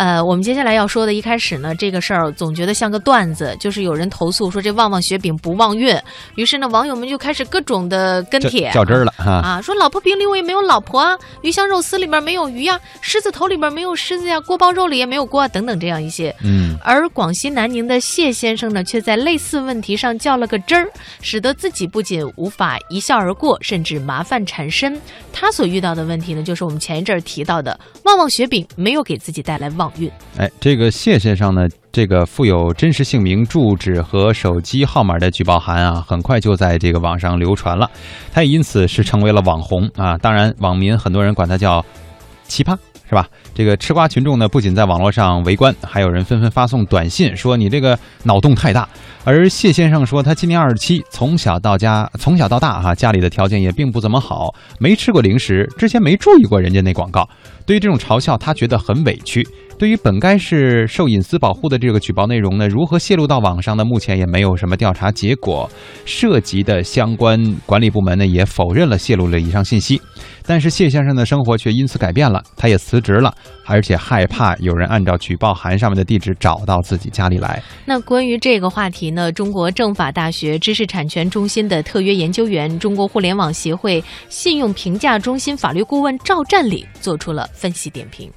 呃，我们接下来要说的，一开始呢，这个事儿总觉得像个段子，就是有人投诉说这旺旺雪饼不旺运，于是呢，网友们就开始各种的跟帖较真儿了哈。啊，说老婆饼里我也没有老婆啊，鱼香肉丝里面没有鱼呀，狮子头里面没有狮子呀，锅包肉里也没有锅啊，等等这样一些。嗯，而广西南宁的谢先生呢，却在类似问题上较了个真儿，使得自己不仅无法一笑而过，甚至麻烦缠身。他所遇到的问题呢，就是我们前一阵儿提到的旺旺雪饼没有给自己带来旺哎，这个谢先生呢，这个附有真实姓名、住址和手机号码的举报函啊，很快就在这个网上流传了，他也因此是成为了网红啊。当然，网民很多人管他叫奇葩。是吧？这个吃瓜群众呢，不仅在网络上围观，还有人纷纷发送短信说你这个脑洞太大。而谢先生说，他今年二十七，从小到家，从小到大哈，家里的条件也并不怎么好，没吃过零食，之前没注意过人家那广告。对于这种嘲笑，他觉得很委屈。对于本该是受隐私保护的这个举报内容呢，如何泄露到网上呢？目前也没有什么调查结果，涉及的相关管理部门呢也否认了泄露了以上信息。但是谢先生的生活却因此改变了，他也辞职了，而且害怕有人按照举报函上面的地址找到自己家里来。那关于这个话题呢，中国政法大学知识产权中心的特约研究员、中国互联网协会信用评价中心法律顾问赵占领做出了分析点评。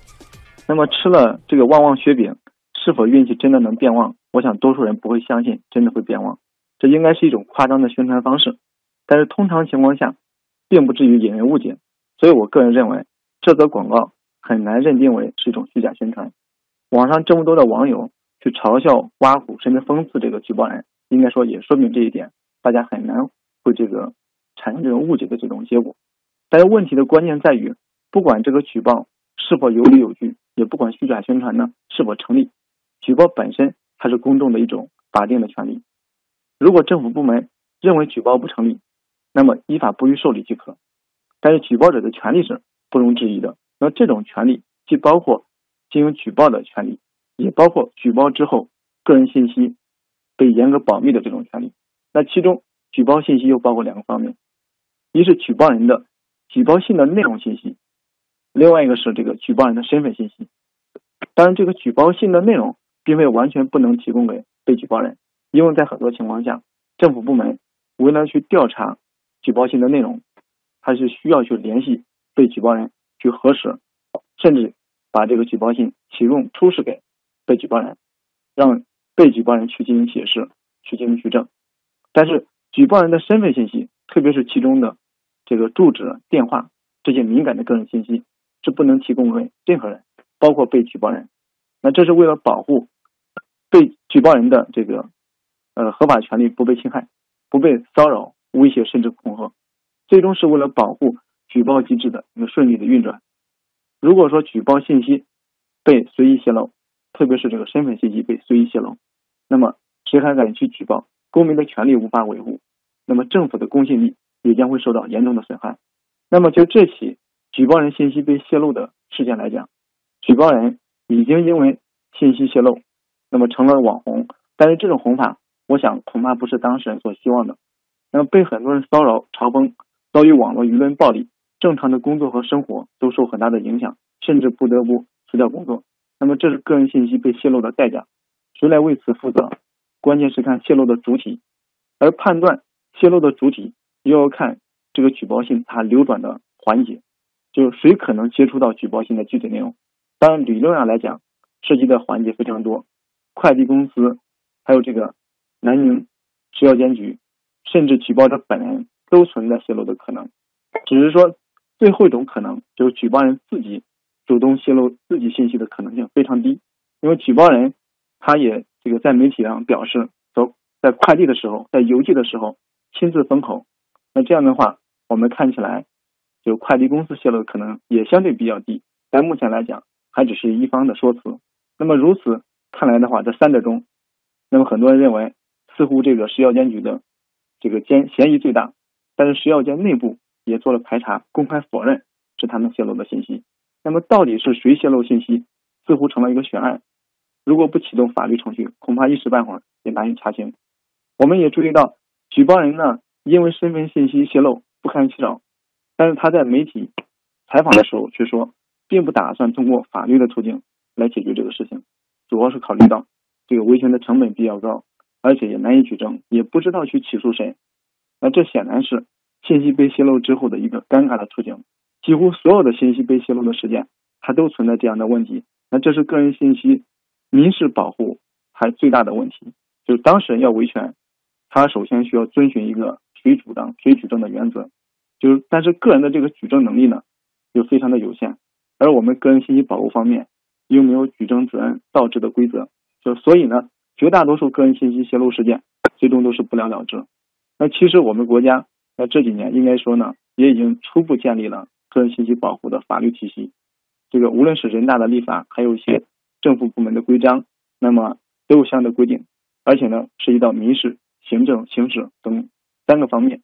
那么吃了这个旺旺雪饼，是否运气真的能变旺？我想多数人不会相信真的会变旺，这应该是一种夸张的宣传方式。但是通常情况下，并不至于引人误解。所以我个人认为，这则广告很难认定为是一种虚假宣传。网上这么多的网友去嘲笑、挖苦甚至讽刺这个举报人，应该说也说明这一点，大家很难会这个产生这种误解的这种结果。但是问题的关键在于，不管这个举报是否有理有据。也不管虚假宣传呢是否成立，举报本身它是公众的一种法定的权利。如果政府部门认为举报不成立，那么依法不予受理即可。但是举报者的权利是不容置疑的。那这种权利既包括进行举报的权利，也包括举报之后个人信息被严格保密的这种权利。那其中举报信息又包括两个方面：一是举报人的举报信的内容信息。另外一个是这个举报人的身份信息，当然，这个举报信的内容并非完全不能提供给被举报人，因为在很多情况下，政府部门为了去调查举报信的内容，还是需要去联系被举报人去核实，甚至把这个举报信提供出示给被举报人，让被举报人去进行解释、去进行举证。但是，举报人的身份信息，特别是其中的这个住址、电话这些敏感的个人信息。是不能提供给任何人，包括被举报人。那这是为了保护被举报人的这个呃合法权利不被侵害，不被骚扰、威胁甚至恐吓，最终是为了保护举报机制的一个顺利的运转。如果说举报信息被随意泄露，特别是这个身份信息被随意泄露，那么谁还敢去举报？公民的权利无法维护，那么政府的公信力也将会受到严重的损害。那么就这起。举报人信息被泄露的事件来讲，举报人已经因为信息泄露，那么成了网红。但是这种红法，我想恐怕不是当事人所希望的。那么被很多人骚扰、嘲讽，遭遇网络舆论暴力，正常的工作和生活都受很大的影响，甚至不得不辞掉工作。那么这是个人信息被泄露的代价，谁来为此负责？关键是看泄露的主体，而判断泄露的主体，又要看这个举报信它流转的环节。就谁可能接触到举报信的具体内容？当然，理论上来讲，涉及的环节非常多，快递公司，还有这个南宁食药监局，甚至举报者本人都存在泄露的可能。只是说，最后一种可能就是举报人自己主动泄露自己信息的可能性非常低，因为举报人他也这个在媒体上表示，走在快递的时候，在邮寄的时候亲自封口。那这样的话，我们看起来。就快递公司泄露的可能也相对比较低，但目前来讲还只是一方的说辞。那么如此看来的话，这三者中，那么很多人认为似乎这个食药监局的这个监嫌疑最大，但是食药监内部也做了排查，公开否认是他们泄露的信息。那么到底是谁泄露信息，似乎成了一个悬案。如果不启动法律程序，恐怕一时半会儿也难以查清。我们也注意到，举报人呢因为身份信息泄露不堪其扰。但是他在媒体采访的时候却说，并不打算通过法律的途径来解决这个事情，主要是考虑到这个维权的成本比较高，而且也难以举证，也不知道去起诉谁。那这显然是信息被泄露之后的一个尴尬的处境。几乎所有的信息被泄露的事件，它都存在这样的问题。那这是个人信息民事保护还最大的问题。就是当事人要维权，他首先需要遵循一个谁主张谁举证的原则。就是但是个人的这个举证能力呢，又非常的有限。而我们个人信息保护方面又没有举证责任倒置的规则。就所以呢，绝大多数个人信息泄露事件最终都是不了了之。那其实我们国家在这几年应该说呢，也已经初步建立了。个人信息保护的法律体系，这个无论是人大的立法，还有一些政府部门的规章，那么都有相应的规定，而且呢，涉及到民事、行政、刑事等三个方面。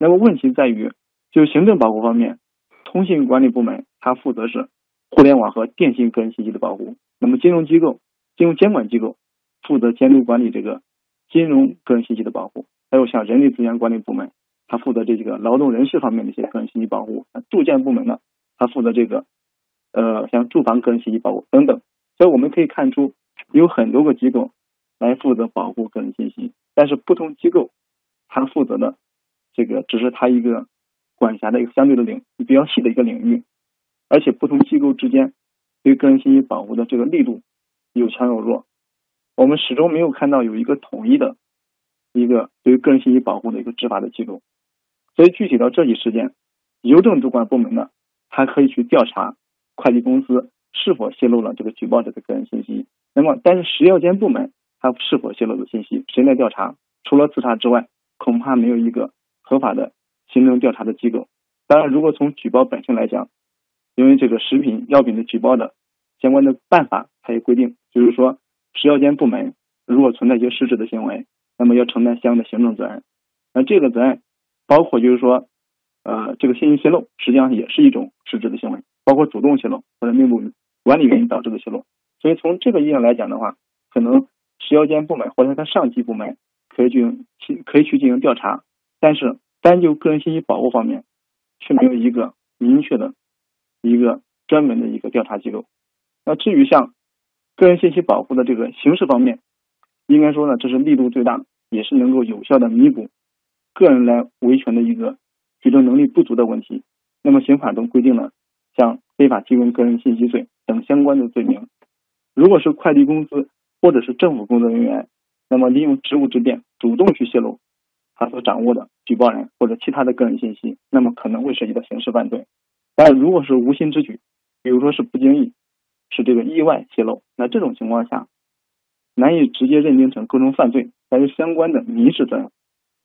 那么问题在于，就行政保护方面，通信管理部门它负责是互联网和电信个人信息的保护，那么金融机构、金融监管机构负责监督管理这个金融个人信息的保护，还有像人力资源管理部门。他负责这几个劳动人事方面的一些个人信息保护，住建部门呢，他负责这个，呃，像住房个人信息保护等等。所以我们可以看出，有很多个机构来负责保护个人信息，但是不同机构它负责的这个只是它一个管辖的一个相对的领比较细的一个领域，而且不同机构之间对个人信息保护的这个力度有强有弱，我们始终没有看到有一个统一的一个对于个人信息保护的一个执法的机构。所以具体到这起事件，邮政主管部门呢，还可以去调查快递公司是否泄露了这个举报者的个人信息。那么，但是食药监部门它是否泄露的信息，谁来调查？除了自查之外，恐怕没有一个合法的行政调查的机构。当然，如果从举报本身来讲，因为这个食品药品的举报的相关的办法，它也规定，就是说食药监部门如果存在一些失职的行为，那么要承担相应的行政责任。那这个责任。包括就是说，呃，这个信息泄露实际上也是一种失职的行为，包括主动泄露或者内部管理原因导致的泄露。所以从这个意义上来讲的话，可能食药监部门或者它上级部门可以进行可以去进行调查，但是单就个人信息保护方面，却没有一个明确的一个专门的一个调查机构。那至于像个人信息保护的这个形式方面，应该说呢，这是力度最大，也是能够有效的弥补。个人来维权的一个举证能力不足的问题，那么刑法中规定了，像非法提供个人信息罪等相关的罪名。如果是快递公司或者是政府工作人员，那么利用职务之便主动去泄露他所掌握的举报人或者其他的个人信息，那么可能会涉及到刑事犯罪。但如果是无心之举，比如说是不经意，是这个意外泄露，那这种情况下难以直接认定成构成犯罪，但是相关的民事责任。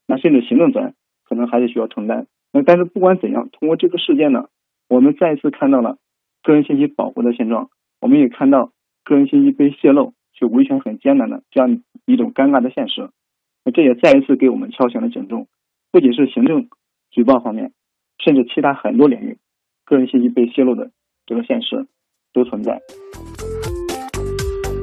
那甚至行政责任可能还是需要承担。那但是不管怎样，通过这个事件呢，我们再次看到了个人信息保护的现状。我们也看到个人信息被泄露去维权很艰难的这样一种尴尬的现实。这也再一次给我们敲响了警钟。不仅是行政举报方面，甚至其他很多领域，个人信息被泄露的这个现实都存在。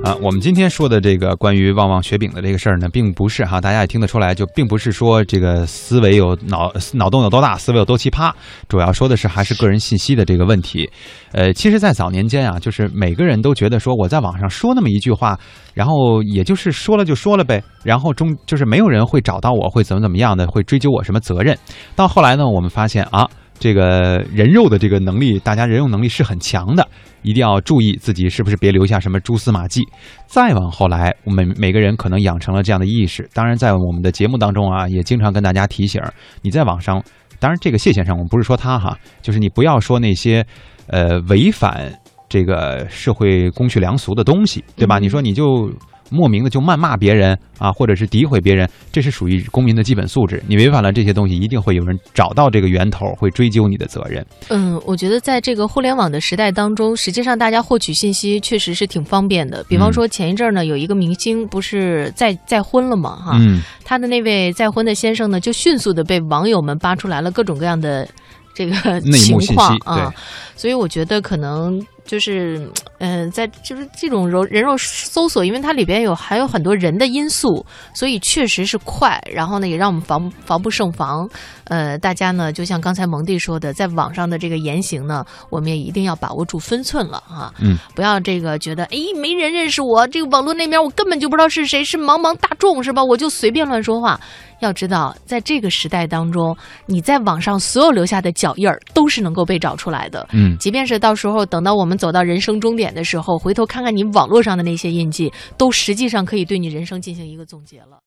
啊，我们今天说的这个关于旺旺雪饼的这个事儿呢，并不是哈，大家也听得出来，就并不是说这个思维有脑脑洞有多大，思维有多奇葩，主要说的是还是个人信息的这个问题。呃，其实，在早年间啊，就是每个人都觉得说，我在网上说那么一句话，然后也就是说了就说了呗，然后中就是没有人会找到我，会怎么怎么样的，会追究我什么责任。到后来呢，我们发现啊。这个人肉的这个能力，大家人肉能力是很强的，一定要注意自己是不是别留下什么蛛丝马迹。再往后来，我们每个人可能养成了这样的意识。当然，在我们的节目当中啊，也经常跟大家提醒：你在网上，当然这个谢先生，我们不是说他哈，就是你不要说那些，呃，违反这个社会公序良俗的东西，对吧？你说你就。莫名的就谩骂别人啊，或者是诋毁别人，这是属于公民的基本素质。你违反了这些东西，一定会有人找到这个源头，会追究你的责任。嗯，我觉得在这个互联网的时代当中，实际上大家获取信息确实是挺方便的。比方说前一阵儿呢，有一个明星不是再再婚了嘛，哈，他的那位再婚的先生呢，就迅速的被网友们扒出来了各种各样的。这个情况啊，所以我觉得可能就是嗯、呃在就是这种人人肉搜索，因为它里边有还有很多人的因素，所以确实是快，然后呢也让我们防防不胜防。呃，大家呢就像刚才蒙蒂说的，在网上的这个言行呢，我们也一定要把握住分寸了啊，嗯，不要这个觉得哎没人认识我，这个网络那边我根本就不知道是谁，是茫茫大众是吧？我就随便乱说话。要知道，在这个时代当中，你在网上所有留下的脚印儿都是能够被找出来的。嗯，即便是到时候等到我们走到人生终点的时候，回头看看你网络上的那些印记，都实际上可以对你人生进行一个总结了。